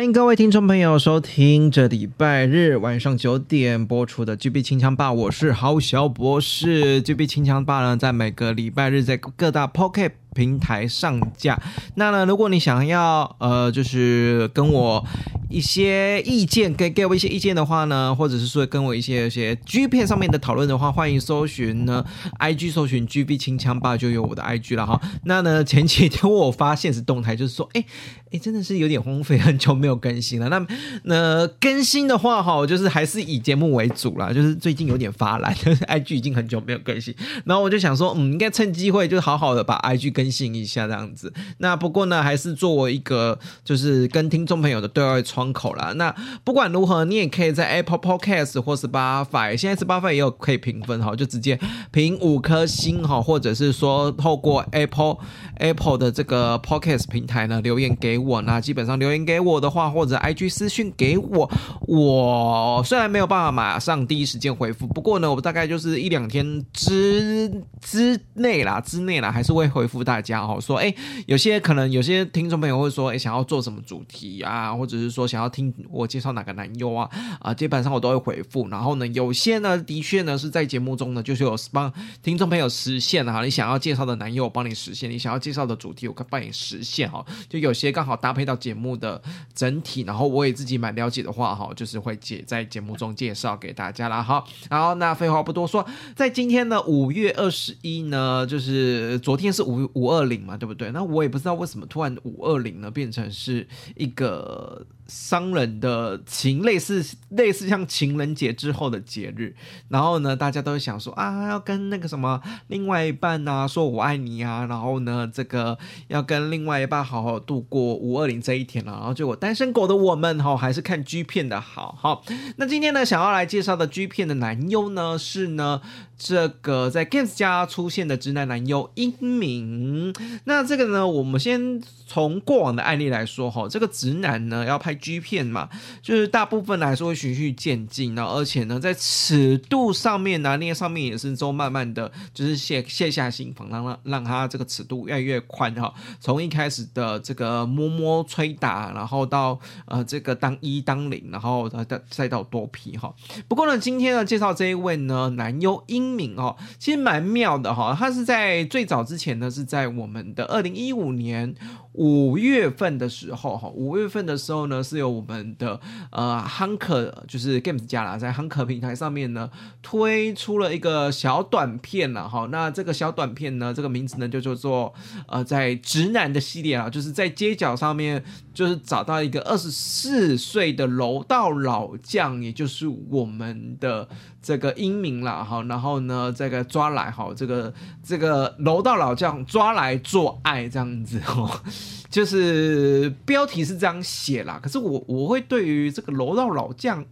欢迎各位听众朋友收听这礼拜日晚上九点播出的 GB 清枪霸，我是郝小博士。GB 清枪霸呢，在每个礼拜日在各大 Pocket 平台上架。那呢，如果你想要呃，就是跟我一些意见，给给我一些意见的话呢，或者是说跟我一些一些 G 片上面的讨论的话，欢迎搜寻呢 IG 搜寻 GB 清枪霸，就有我的 IG 了哈。那呢，前几天我发现实动态，就是说，哎哎，真的是有点荒废，很久没有更新了。那那更新的话哈，就是还是以节目为主啦，就是最近有点发懒，IG 已经很久没有更新。然后我就想说，嗯，应该趁机会就是好好的把 IG 更新一下这样子。那不过呢，还是作为一个就是跟听众朋友的对外窗口啦。那不管如何，你也可以在 Apple Podcast 或 Spotify，现在 Spotify 也有可以评分哈，就直接评五颗星哈，或者是说透过 Apple Apple 的这个 Podcast 平台呢留言给我。那基本上留言给我的话，或者 IG 私讯给我，我虽然没有办法马上第一时间回复，不过呢，我大概就是一两天之之内啦，之内啦，还是会回复大家哈。说哎，有些可能有些听众朋友会说，哎，想要做什么主题啊，或者是说想要听。我介绍哪个男优啊？啊，基本上我都会回复。然后呢，有些呢，的确呢是在节目中呢，就是有帮听众朋友实现哈。你想要介绍的男优，我帮你实现；你想要介绍的主题，我可以帮你实现哈。就有些刚好好搭配到节目的整体，然后我也自己蛮了解的话哈，就是会介在节目中介绍给大家啦。哈，然后那废话不多说，在今天呢，五月二十一呢，就是昨天是五五二零嘛，对不对？那我也不知道为什么突然五二零呢变成是一个。商人的情，类似类似像情人节之后的节日，然后呢，大家都会想说啊，要跟那个什么另外一半啊说我爱你啊，然后呢，这个要跟另外一半好好度过五二零这一天了，然后就我单身狗的我们哈，还是看 G 片的好，好，那今天呢，想要来介绍的 G 片的男优呢，是呢。这个在 Games 家出现的直男男优英明，那这个呢，我们先从过往的案例来说哈，这个直男呢要拍 G 片嘛，就是大部分来说会循序渐进，然后而且呢在尺度上面拿捏上面也是都慢慢的就是卸卸下心防，让让让他这个尺度越来越宽哈，从一开始的这个摸摸吹打，然后到呃这个当一当零，然后再再到多皮哈。不过呢，今天呢介绍这一位呢男优英。名哦，其实蛮妙的哈，它是在最早之前呢，是在我们的二零一五年五月份的时候哈，五月份的时候呢，是由我们的呃 Hunker 就是 Games 家啦，在 Hunker 平台上面呢推出了一个小短片了哈，那这个小短片呢，这个名字呢就叫做呃在直男的系列啊，就是在街角上面就是找到一个二十四岁的柔道老将，也就是我们的这个英明了哈，然后呢这个抓来哈，这个这个柔道老将抓来做爱这样子哦。就是标题是这样写啦，可是我我会对于这个楼道老将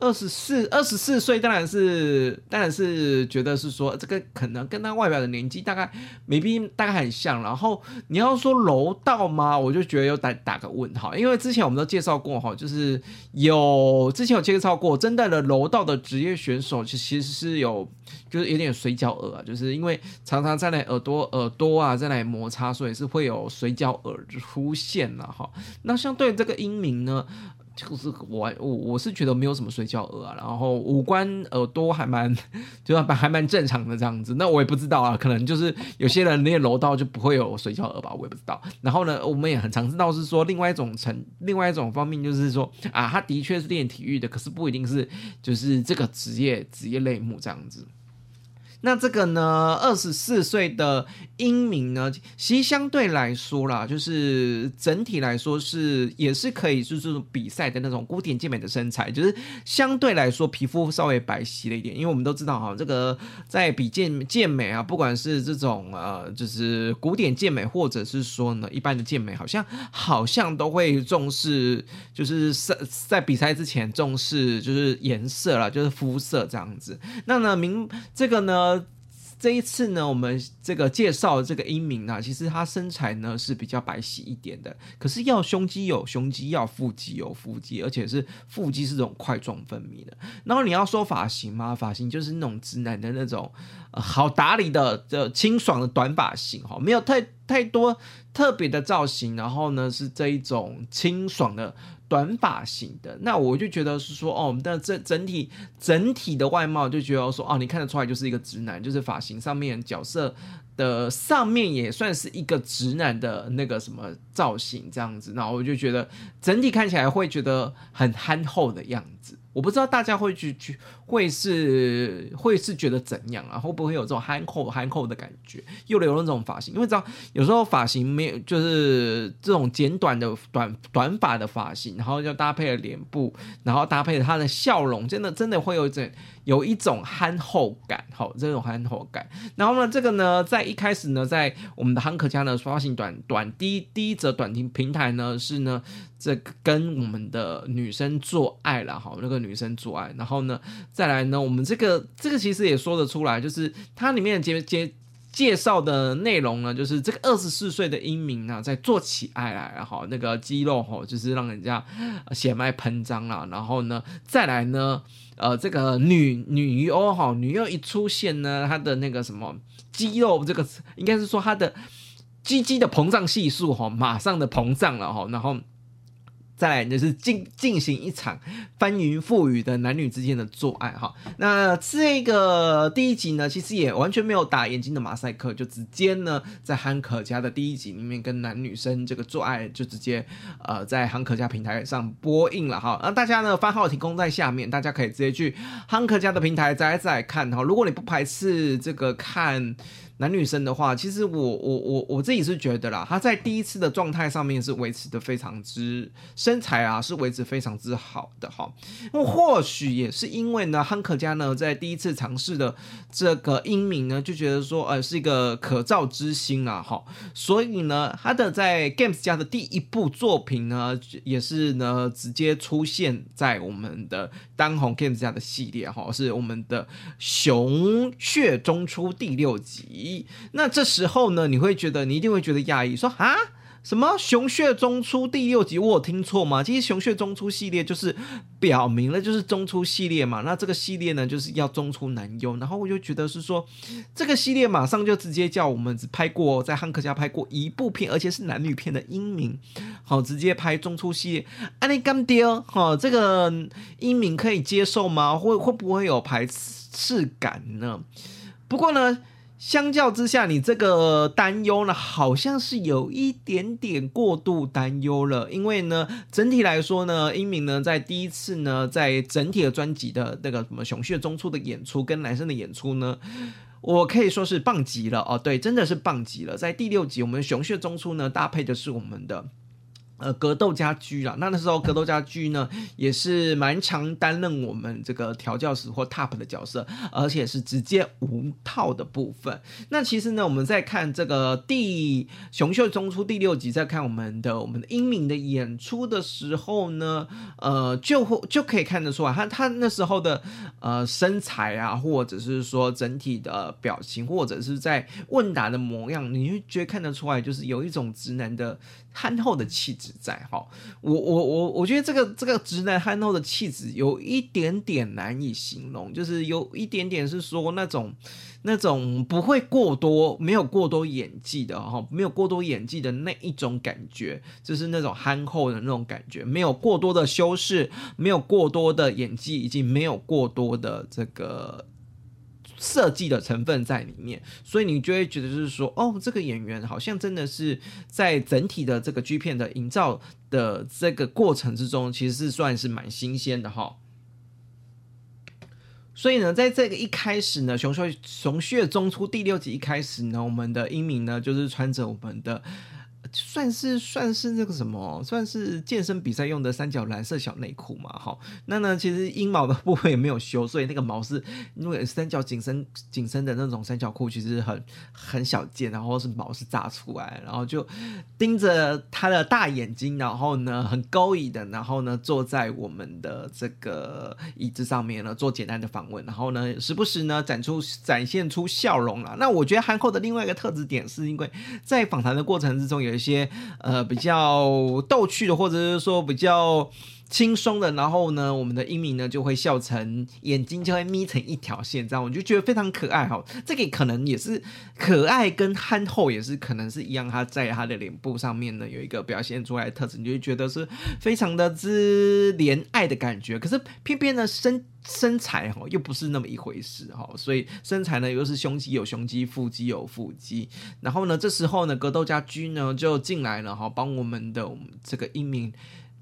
二十四二十四岁，当然是当然是觉得是说这个可能跟他外表的年纪大概 maybe 大概很像。然后你要说柔道吗？我就觉得有打打个问号，因为之前我们都介绍过哈，就是有之前有介绍过真正的柔道的职业选手，其实是有。就是有点水饺耳啊，就是因为常常在那耳朵耳朵啊在那摩擦，所以是会有水饺耳出现了哈。那相对这个英明呢，就是我我我是觉得没有什么水饺耳啊，然后五官耳朵还蛮就还还蛮正常的这样子。那我也不知道啊，可能就是有些人练柔道就不会有水饺耳吧，我也不知道。然后呢，我们也很常知道是说另外一种层，另外一种方面就是说啊，他的确是练体育的，可是不一定是就是这个职业职业类目这样子。那这个呢，二十四岁的英明呢，其实相对来说啦，就是整体来说是也是可以就是比赛的那种古典健美的身材，就是相对来说皮肤稍微白皙了一点。因为我们都知道哈，这个在比健健美啊，不管是这种呃，就是古典健美，或者是说呢一般的健美，好像好像都会重视，就是在在比赛之前重视就是颜色啦，就是肤色这样子。那呢，明这个呢。这一次呢，我们这个介绍这个英明呢，其实他身材呢是比较白皙一点的，可是要胸肌有胸肌，要腹肌有腹肌，而且是腹肌是这种块状分泌的。然后你要说发型吗？发型就是那种直男的那种，好打理的的清爽的短发型哈，没有太太多特别的造型。然后呢，是这一种清爽的。短发型的，那我就觉得是说，哦，我们的这整体整体的外貌就觉得说，哦，你看得出来就是一个直男，就是发型上面角色的上面也算是一个直男的那个什么造型这样子，那我就觉得整体看起来会觉得很憨厚的样子。我不知道大家会去去会是会是觉得怎样啊？会不会有这种憨厚憨厚的感觉？又留了那种发型，因为知道有时候发型没有，就是这种简短的短短发的发型，然后就搭配了脸部，然后搭配了他的笑容，真的真的会有一种有一种憨厚感，好，这种憨厚感。然后呢，这个呢，在一开始呢，在我们的憨可家呢发行短短第一第一则短听平台呢是呢。这个跟我们的女生做爱了哈，那个女生做爱，然后呢，再来呢，我们这个这个其实也说得出来，就是它里面的介介介绍的内容呢，就是这个二十四岁的英明呢，在做起爱来，然后那个肌肉哈，就是让人家血脉喷张了，然后呢，再来呢，呃，这个女女优哈，女优一出现呢，她的那个什么肌肉，这个应该是说她的鸡鸡的膨胀系数哈，马上的膨胀了哈，然后。再来就是进进行一场翻云覆雨的男女之间的做爱哈，那这个第一集呢，其实也完全没有打眼睛的马赛克，就直接呢在汉可家的第一集里面跟男女生这个做爱，就直接呃在汉可家平台上播映了哈。那大家呢番号提供在下面，大家可以直接去汉可家的平台再再看哈。如果你不排斥这个看。男女生的话，其实我我我我自己是觉得啦，他在第一次的状态上面是维持的非常之身材啊，是维持非常之好的哈。那或许也是因为呢，汉克家呢在第一次尝试的这个英明呢，就觉得说呃是一个可造之星啊哈，所以呢，他的在 Games 家的第一部作品呢，也是呢直接出现在我们的当红 Games 家的系列哈，是我们的熊血中出第六集。那这时候呢，你会觉得你一定会觉得讶异，说啊，什么熊血中出第六集，我有听错吗？其实熊血中出系列就是表明了就是中出系列嘛。那这个系列呢，就是要中出男优。然后我就觉得是说，这个系列马上就直接叫我们只拍过在汉克家拍过一部片，而且是男女片的英明，好直接拍中出系列。啊，你干爹，好这个英明可以接受吗？会会不会有排斥感呢？不过呢。相较之下，你这个担忧呢，好像是有一点点过度担忧了。因为呢，整体来说呢，英明呢在第一次呢，在整体的专辑的那个什么熊血中出的演出跟男生的演出呢，我可以说是棒极了哦。对，真的是棒极了。在第六集，我们熊血中出呢，搭配的是我们的。呃，格斗家居啦，那那时候格斗家居呢，也是蛮常担任我们这个调教师或 top 的角色，而且是直接无套的部分。那其实呢，我们在看这个第熊秀中出第六集，在看我们的我们的英明的演出的时候呢，呃，就会就可以看得出来，他他那时候的呃身材啊，或者是说整体的表情，或者是在问答的模样，你会觉得看得出来，就是有一种直男的。憨厚的气质在哈，我我我我觉得这个这个直男憨厚的气质有一点点难以形容，就是有一点点是说那种那种不会过多，没有过多演技的哈，没有过多演技的那一种感觉，就是那种憨厚的那种感觉，没有过多的修饰，没有过多的演技，以及没有过多的这个。设计的成分在里面，所以你就会觉得就是说，哦，这个演员好像真的是在整体的这个剧片的营造的这个过程之中，其实是算是蛮新鲜的哈。所以呢，在这个一开始呢，熊熊熊穴中出第六集一开始呢，我们的英明呢就是穿着我们的。算是算是那个什么，算是健身比赛用的三角蓝色小内裤嘛，哈。那呢，其实阴毛的部分也没有修，所以那个毛是因为三角紧身紧身的那种三角裤，其实很很小件，然后是毛是炸出来，然后就盯着他的大眼睛，然后呢很勾引的，然后呢坐在我们的这个椅子上面呢做简单的访问，然后呢时不时呢展出展现出笑容啦。那我觉得憨厚的另外一个特质点是因为在访谈的过程之中有。些呃比较逗趣的，或者是说比较轻松的，然后呢，我们的英明呢就会笑成眼睛就会眯成一条线，这样我就觉得非常可爱哈。这个可能也是可爱跟憨厚也是可能是一样，他在他的脸部上面呢有一个表现出来的特质，你就会觉得是非常的之怜爱的感觉。可是偏偏呢身身材哈又不是那么一回事哈，所以身材呢又是胸肌有胸肌，腹肌有腹肌。然后呢这时候呢格斗家居呢就进来了哈，帮我们的我们这个英明。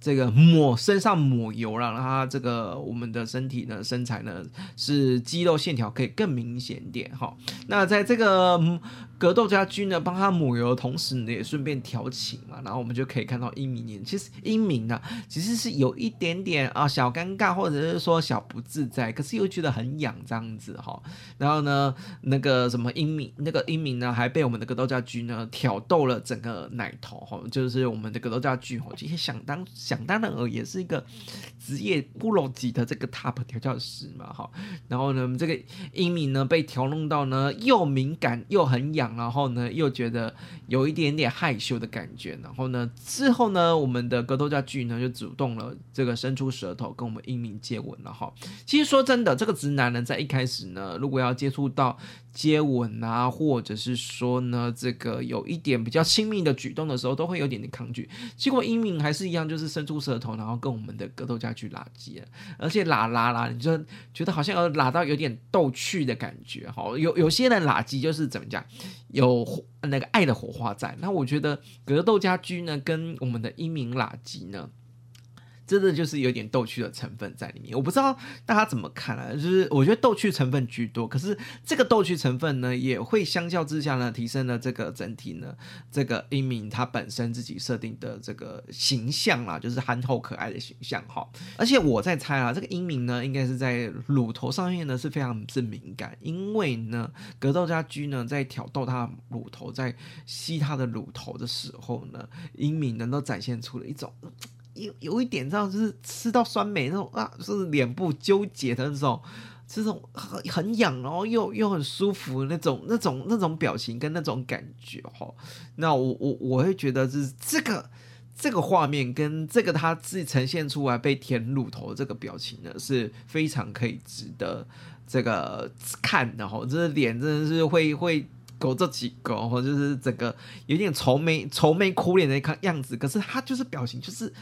这个抹身上抹油了，让它这个我们的身体呢身材呢是肌肉线条可以更明显点哈。那在这个格斗家居呢帮他抹油的同时呢，也顺便调情嘛，然后我们就可以看到英明，其实英明呢其实是有一点点啊小尴尬，或者是说小不自在，可是又觉得很痒这样子哈。然后呢那个什么英明，那个英明呢还被我们的格斗家居呢挑逗了整个奶头哈，就是我们的格斗家居哈，其实想当。想当然尔也是一个职业 pro 级的这个 top 调教师嘛，哈，然后呢，这个英明呢被调弄到呢又敏感又很痒，然后呢又觉得有一点点害羞的感觉，然后呢之后呢，我们的格斗家具呢就主动了这个伸出舌头跟我们英明接吻了，哈。其实说真的，这个直男呢在一开始呢，如果要接触到接吻啊，或者是说呢这个有一点比较亲密的举动的时候，都会有点点抗拒。结果英明还是一样，就是。伸出舌头，然后跟我们的格斗家去拉鸡，而且拉拉拉，你就觉得好像有拉到有点逗趣的感觉哈。有 有些人拉鸡就是怎么讲，有那个爱的火花在。那我觉得格斗家居呢，跟我们的英明拉鸡呢。真的就是有点逗趣的成分在里面，我不知道大家怎么看啊？就是我觉得逗趣成分居多，可是这个逗趣成分呢，也会相较之下呢，提升了这个整体呢，这个英明他本身自己设定的这个形象啦，就是憨厚可爱的形象哈。而且我在猜啊，这个英明呢，应该是在乳头上面呢是非常之敏感，因为呢，格斗家居呢在挑逗他乳头，在吸他的乳头的时候呢，英明能够展现出了一种。有有一点这样，就是吃到酸梅那种啊，就是脸部纠结的那种，这种很很痒，然后又又很舒服那种那种那种表情跟那种感觉哈。那我我我会觉得就是这个这个画面跟这个他自己呈现出来被舔乳头这个表情呢，是非常可以值得这个看的哈。这脸真的是会会。狗这几个，或就是整个有点愁眉愁眉苦脸的一个样子，可是他就是表情就是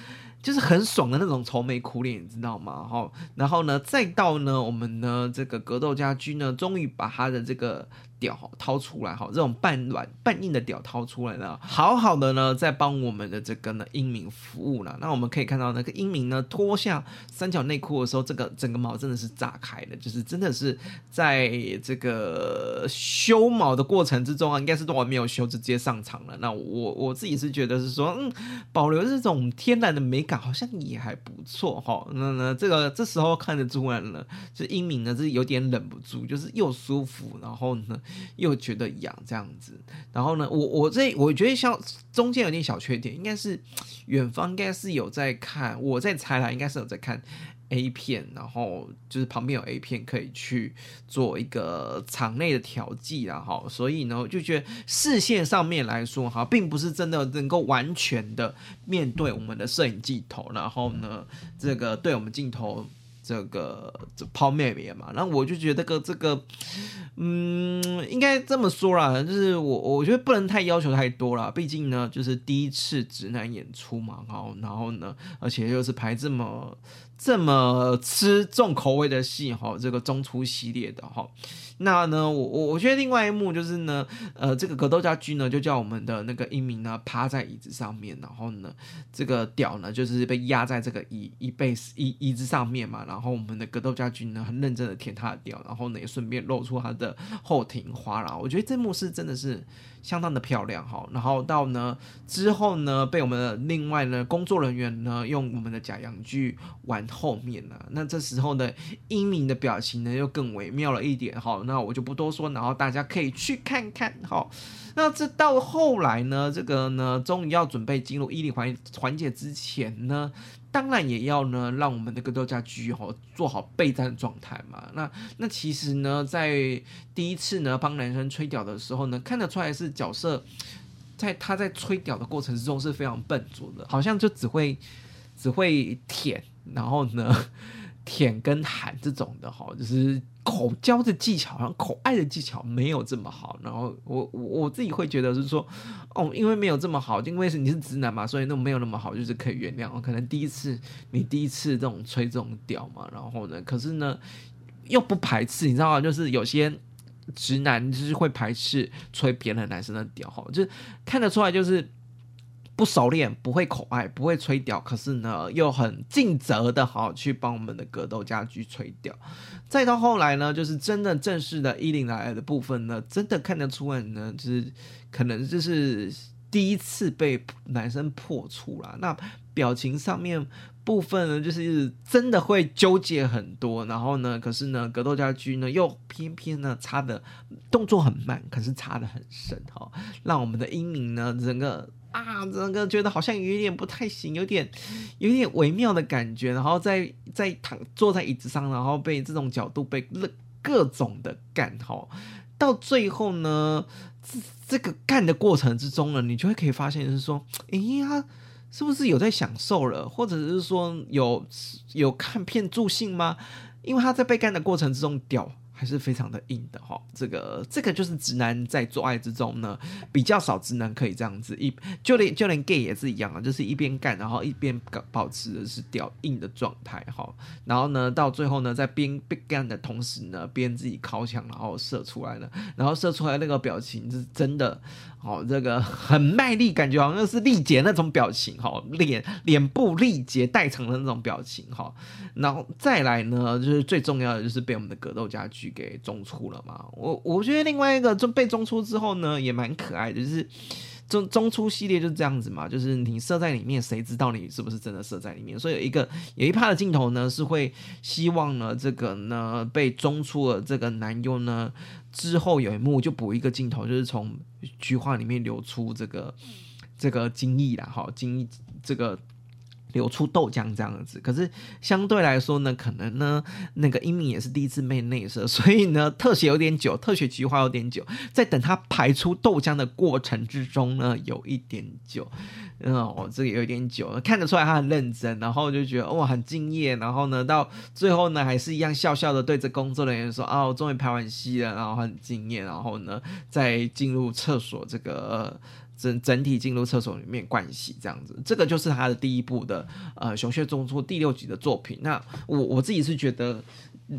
就是很爽的那种愁眉苦脸，你知道吗？哈，然后呢，再到呢，我们呢这个格斗家居呢，终于把他的这个。屌掏出来哈，这种半软半硬的屌掏出来了，好好的呢，在帮我们的这个呢英明服务了。那我们可以看到那个英明呢脱下三角内裤的时候，这个整个毛真的是炸开的，就是真的是在这个修毛的过程之中啊，应该是都还没有修，直接上场了。那我我自己是觉得是说，嗯，保留这种天然的美感好像也还不错哈。那呢，这个这时候看得出来了，就英明呢是有点忍不住，就是又舒服，然后呢。又觉得痒这样子，然后呢，我我这我觉得像中间有点小缺点，应该是远方应该是有在看，我在猜啦，应该是有在看 A 片，然后就是旁边有 A 片可以去做一个场内的调剂啦，哈，所以呢，就觉得视线上面来说哈，并不是真的能够完全的面对我们的摄影镜头，然后呢，这个对我们镜头。这个这抛妹妹嘛，然后我就觉得个这个，嗯，应该这么说啦，就是我我觉得不能太要求太多啦，毕竟呢，就是第一次直男演出嘛，然后然后呢，而且又是排这么这么吃重口味的戏哈，这个中出系列的哈。那呢，我我我觉得另外一幕就是呢，呃，这个格斗家駒呢就叫我们的那个英明呢趴在椅子上面，然后呢，这个屌呢就是被压在这个椅椅背椅椅子上面嘛，然后我们的格斗家駒呢很认真的舔他的屌，然后呢也顺便露出他的后庭花啦。我觉得这幕是真的是相当的漂亮哈。然后到呢之后呢，被我们的另外呢工作人员呢用我们的假阳具玩后面了，那这时候呢英明的表情呢又更微妙了一点哈。那我就不多说，然后大家可以去看看。好，那这到后来呢，这个呢，终于要准备进入伊犁环环节之前呢，当然也要呢，让我们的格斗家居哈做好备战状态嘛。那那其实呢，在第一次呢帮男生吹屌的时候呢，看得出来是角色在他在吹屌的过程之中是非常笨拙的，好像就只会只会舔，然后呢。舔跟喊这种的哈，就是口交的技巧，好像口爱的技巧没有这么好。然后我我我自己会觉得是说，哦，因为没有这么好，因为是你是直男嘛，所以那没有那么好，就是可以原谅。可能第一次你第一次这种吹这种屌嘛，然后呢，可是呢又不排斥，你知道吗？就是有些直男就是会排斥吹别的男生的屌哈，就是看得出来就是。不熟练，不会口爱，不会吹屌，可是呢，又很尽责的好去帮我们的格斗家居吹屌。再到后来呢，就是真的正式的一零来的部分呢，真的看得出来呢，就是可能就是第一次被男生破处啦。那表情上面部分呢，就是真的会纠结很多。然后呢，可是呢，格斗家居呢又偏偏呢插的动作很慢，可是插的很深哈，让我们的英明呢整个。啊，整个觉得好像有点不太行，有点有点微妙的感觉，然后在在躺坐在椅子上，然后被这种角度被各种的干哈，到最后呢，这这个干的过程之中呢，你就会可以发现是说，哎呀，是不是有在享受了，或者是说有有看片助兴吗？因为他在被干的过程之中屌。还是非常的硬的哈，这个这个就是直男在做爱之中呢，比较少直男可以这样子。一，就连就连 gay 也是一样啊，就是一边干，然后一边保持的是屌硬的状态哈，然后呢到最后呢，在边边干的同时呢，边自己靠墙，然后射出来了，然后射出来那个表情是真的。哦，这个很卖力，感觉好像是力竭那种表情哈，脸脸部力竭代偿的那种表情哈，然后再来呢，就是最重要的就是被我们的格斗家给中出了嘛。我我觉得另外一个就被中出之后呢，也蛮可爱的，就是。中中出系列就是这样子嘛，就是你射在里面，谁知道你是不是真的射在里面？所以有一个有一趴的镜头呢，是会希望呢，这个呢被中出了这个男优呢之后有一幕就补一个镜头，就是从菊花里面流出这个这个精液啦，好精这个。流出豆浆这样子，可是相对来说呢，可能呢，那个英明也是第一次被内射，所以呢，特写有点久，特写菊花有点久，在等他排出豆浆的过程之中呢，有一点久，嗯，哦，这个有一点久，看得出来他很认真，然后就觉得哇，很敬业，然后呢，到最后呢，还是一样笑笑的对着工作人员说啊，我终于排完戏了，然后很敬业，然后呢，再进入厕所这个。整整体进入厕所里面灌洗这样子，这个就是他的第一部的呃熊穴中出第六集的作品。那我我自己是觉得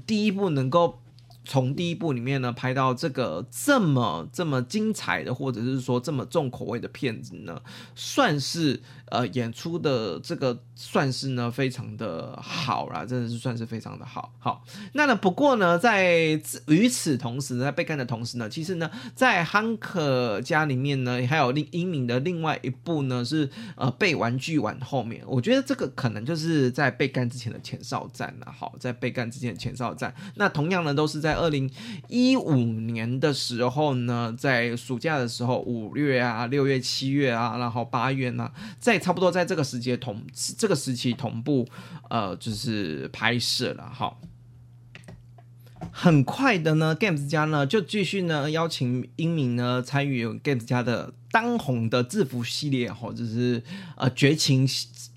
第一部能够。从第一部里面呢拍到这个这么这么精彩的，或者是说这么重口味的片子呢，算是呃演出的这个算是呢非常的好啦，真的是算是非常的好。好，那呢不过呢在与此同时呢，在被干的同时呢，其实呢在汉克家里面呢还有另英明的另外一部呢是呃被玩具玩后面，我觉得这个可能就是在被干之前的前哨战了。好，在被干之前的前哨战，那同样呢都是在。二零一五年的时候呢，在暑假的时候，五月啊、六月、七月啊，然后八月呢，在差不多在这个时节同这个时期同步，呃，就是拍摄了。哈，很快的呢，Games 家呢就继续呢邀请英明呢参与 Games 家的当红的制服系列哈，就是呃绝情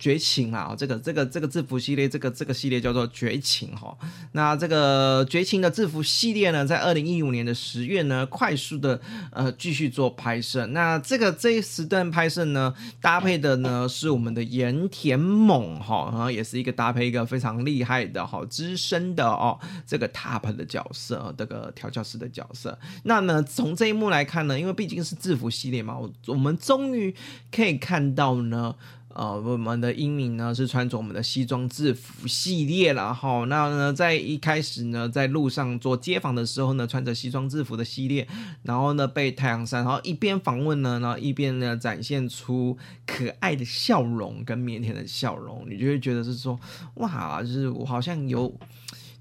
绝情啊，这个这个这个制服系列，这个这个系列叫做绝情哈。那这个绝情的制服系列呢，在二零一五年的十月呢，快速的呃继续做拍摄。那这个这一时段拍摄呢，搭配的呢是我们的盐田猛哈，然后也是一个搭配一个非常厉害的哈资深的哦这个 top 的角色，这个调教师的角色。那呢从这一幕来看呢，因为毕竟是制服系列嘛。我我们终于可以看到呢，呃，我们的英明呢是穿着我们的西装制服系列了哈。那呢，在一开始呢，在路上做街访的时候呢，穿着西装制服的系列，然后呢被太阳晒，然后一边访问呢，然后一边呢展现出可爱的笑容跟腼腆的笑容，你就会觉得是说，哇，就是我好像有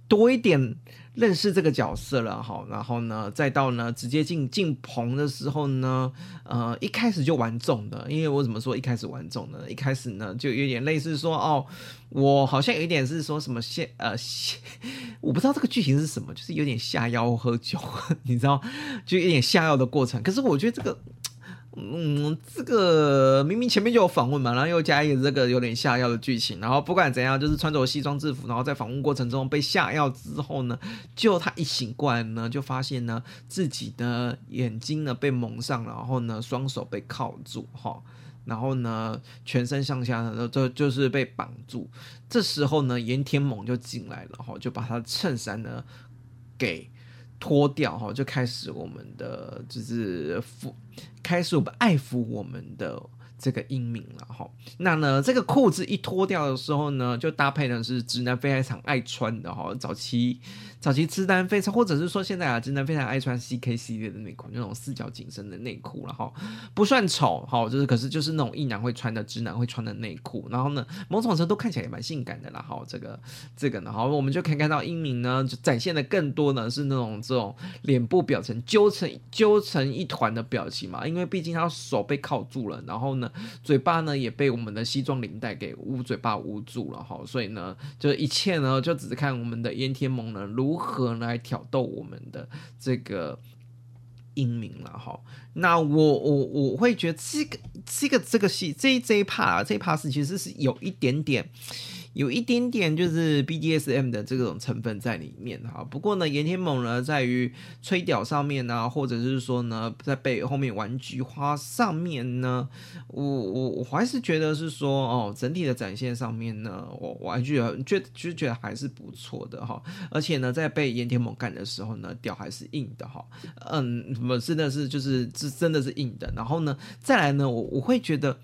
多一点。认识这个角色了哈，然后呢，再到呢直接进进棚的时候呢，呃，一开始就玩重的，因为我怎么说一开始玩重呢？一开始呢就有点类似说哦，我好像有一点是说什么下呃下，我不知道这个剧情是什么，就是有点下药喝酒，你知道，就有点下药的过程。可是我觉得这个。嗯，这个明明前面就有访问嘛，然后又加一个这个有点下药的剧情，然后不管怎样，就是穿着西装制服，然后在访问过程中被下药之后呢，就他一醒过来呢，就发现呢自己的眼睛呢被蒙上，然后呢双手被铐住哈，然后呢全身上下呢就就是被绑住，这时候呢盐田猛就进来了哈，就把他的衬衫呢给。脱掉哈，就开始我们的就是，开始我们爱抚我们的这个英明了哈。那呢，这个裤子一脱掉的时候呢，就搭配的是直男非常爱穿的哈，早期。早期直男非常，或者是说现在啊，直男非常爱穿 CK 系列的内裤，那种四角紧身的内裤，然后不算丑，哈，就是可是就是那种异男会穿的直男会穿的内裤，然后呢，某种程度看起来也蛮性感的啦，好，这个这个呢，好，我们就可以看到英明呢，就展现的更多呢是那种这种脸部表情揪成揪成一团的表情嘛，因为毕竟他手被铐住了，然后呢，嘴巴呢也被我们的西装领带给捂嘴巴捂住了，哈，所以呢，就一切呢就只是看我们的盐田猛呢如。如何来挑逗我们的这个英明了哈？那我我我会觉得这个这个这个戏这一这一 part 啊，这一 part 是其实是有一点点。有一点点就是 BDSM 的这种成分在里面哈，不过呢，盐田猛呢在于吹屌上面呢，或者是说呢，在背后面玩菊花上面呢，我我我还是觉得是说哦，整体的展现上面呢，我我还觉得觉就觉得还是不错的哈，而且呢，在被盐田猛干的时候呢，屌还是硬的哈，嗯，什么真的是就是是真的是硬的，然后呢，再来呢，我我会觉得。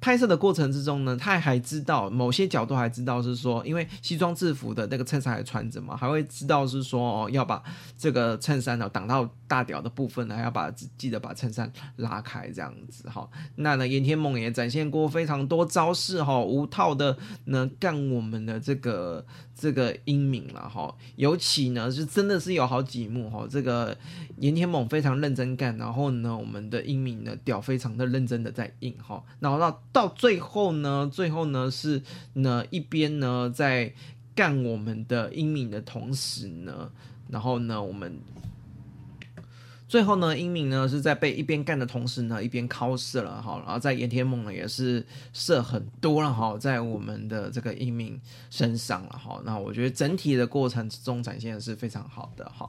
拍摄的过程之中呢，他还知道某些角度还知道是说，因为西装制服的那个衬衫还穿着嘛，还会知道是说哦，要把这个衬衫呢挡到大屌的部分呢，还要把记得把衬衫拉开这样子哈。那呢，岩田梦也展现过非常多招式哈，无套的呢干我们的这个这个英明了哈。尤其呢是真的是有好几幕哈，这个岩田猛非常认真干，然后呢我们的英明呢屌非常的认真的在硬哈，然后到。到最后呢，最后呢是呢一边呢在干我们的英明的同时呢，然后呢我们。最后呢，英明呢是在被一边干的同时呢，一边靠射了哈，然后在盐田猛呢也是射很多了哈，在我们的这个英明身上了哈。那我觉得整体的过程之中展现的是非常好的哈。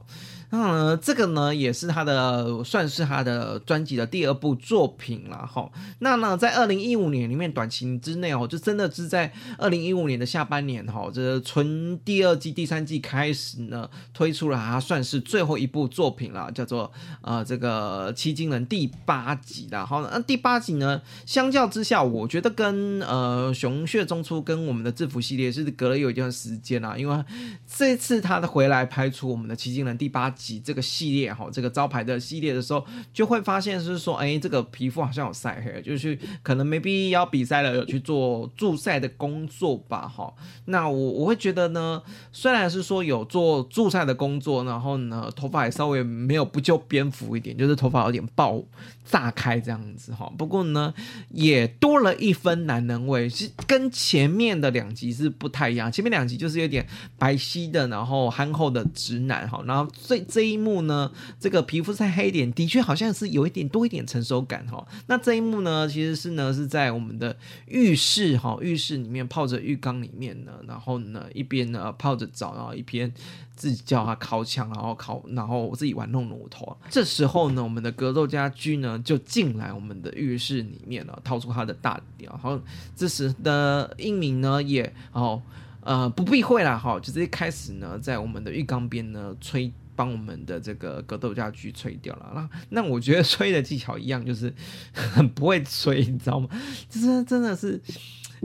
那这个呢也是他的算是他的专辑的第二部作品了哈。那呢在二零一五年里面短期之内哦，就真的是在二零一五年的下半年哈，这从第二季、第三季开始呢推出了他算是最后一部作品了，叫做。呃，这个七金人第八集的，好，那第八集呢，相较之下，我觉得跟呃熊血中出跟我们的制服系列是隔了有一段时间啦，因为这次他的回来拍出我们的七金人第八集这个系列哈，这个招牌的系列的时候，就会发现是说，哎，这个皮肤好像有晒黑，就是可能没必要比赛了，有去做助晒的工作吧，哈，那我我会觉得呢，虽然是说有做助晒的工作，然后呢，头发也稍微没有不就边。偏浮一点，就是头发有点爆炸开这样子哈。不过呢，也多了一分男人味，是跟前面的两集是不太一样。前面两集就是有点白皙的，然后憨厚的直男哈。然后这这一幕呢，这个皮肤再黑一点，的确好像是有一点多一点成熟感哈。那这一幕呢，其实是呢是在我们的浴室哈，浴室里面泡着浴缸里面呢，然后呢一边呢泡着澡，然后一边。自己叫他烤枪，然后烤，然后我自己玩弄乳头。这时候呢，我们的格斗家居呢就进来我们的浴室里面了，掏出他的大屌。然后这时的英明呢也哦呃不避讳了哈，就直接开始呢在我们的浴缸边呢吹，帮我们的这个格斗家具吹掉了。那那我觉得吹的技巧一样，就是很 不会吹，你知道吗？就是真的是。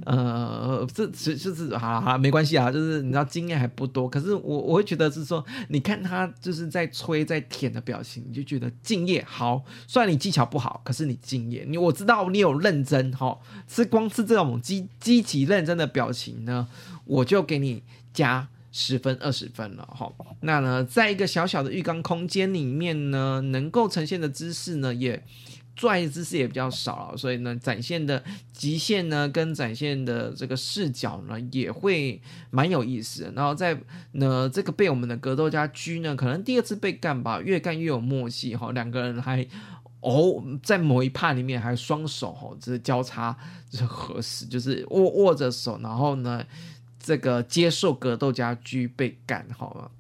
呃，这其实就是好好没关系啊，就是你知道经验还不多，可是我我会觉得是说，你看他就是在吹在舔的表情，你就觉得敬业好。虽然你技巧不好，可是你敬业，你我知道你有认真哈，是光是这种积积极认真的表情呢，我就给你加十分二十分了哈。那呢，在一个小小的浴缸空间里面呢，能够呈现的姿势呢也。拽的姿势也比较少了，所以呢，展现的极限呢，跟展现的这个视角呢，也会蛮有意思的。然后在呢，这个被我们的格斗家居呢，可能第二次被干吧，越干越有默契哈，两个人还哦，在某一趴里面还双手哈，就是交叉就是合十，就是握握着手，然后呢，这个接受格斗家居被干好了。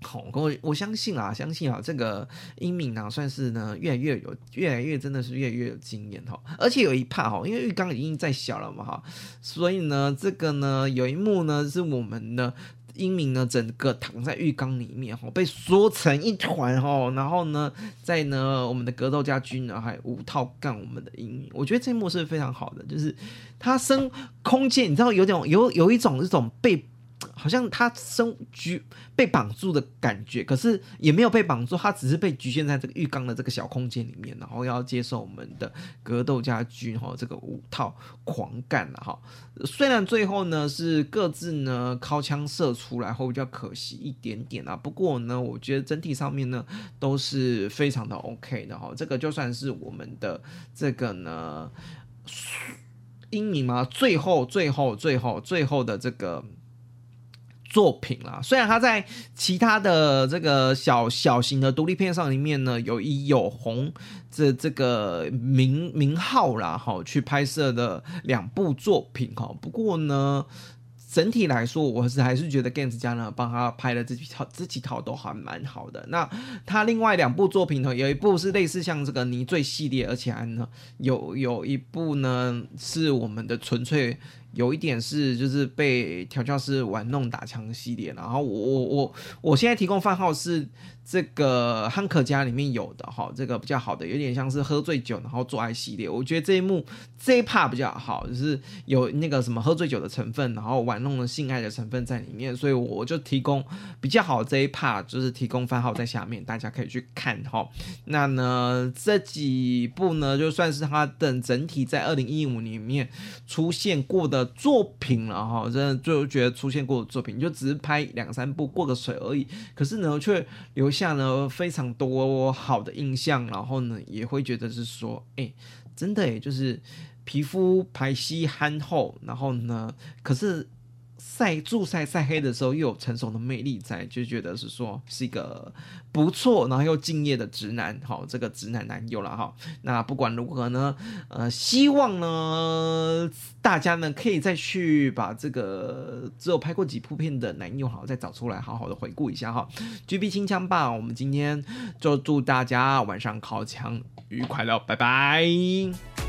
好，我我相信啊，相信啊，这个英明呢，算是呢越来越有，越来越真的是越来越有经验哈。而且有一怕哈，因为浴缸已经在小了嘛哈，所以呢，这个呢有一幕呢是我们的英明呢整个躺在浴缸里面哈，被缩成一团哈，然后呢，在呢我们的格斗家军呢还五套干我们的英明，我觉得这一幕是非常好的，就是他升空间，你知道有点有有一种这种被。好像他生局被绑住的感觉，可是也没有被绑住，他只是被局限在这个浴缸的这个小空间里面，然后要接受我们的格斗家军哈这个五套狂干了哈。虽然最后呢是各自呢靠枪射出来后比较可惜一点点啊，不过呢我觉得整体上面呢都是非常的 OK 的哈。这个就算是我们的这个呢英明嘛，最后最后最后最后的这个。作品啦，虽然他在其他的这个小小型的独立片上里面呢，有以有红这这个名名号啦，哈，去拍摄的两部作品哈。不过呢，整体来说，我是还是觉得 Gans 家呢帮他拍的这几套这几套都还蛮好的。那他另外两部作品呢，有一部是类似像这个泥醉系列，而且还呢有有一部呢是我们的纯粹。有一点是，就是被调教师玩弄打枪系列，然后我我我我现在提供番号是这个汉克家里面有的哈，这个比较好的，有点像是喝醉酒然后做爱系列，我觉得这一幕这一 part 比较好，就是有那个什么喝醉酒的成分，然后玩弄的性爱的成分在里面，所以我就提供比较好这一 part，就是提供番号在下面，大家可以去看哈。那呢这几部呢，就算是他的整体在二零一五里面出现过的。作品了哈，真的就觉得出现过的作品，就只是拍两三部过个水而已。可是呢，却留下了非常多好的印象。然后呢，也会觉得是说，哎、真的哎，就是皮肤白皙憨厚。然后呢，可是。晒助晒晒黑的时候又有成熟的魅力在，就觉得是说是一个不错，然后又敬业的直男，好，这个直男男友了哈。那不管如何呢，呃，希望呢大家呢可以再去把这个只有拍过几部片的男友好再找出来，好好的回顾一下哈。GB 清枪吧，我们今天就祝大家晚上尻枪愉快了，拜拜。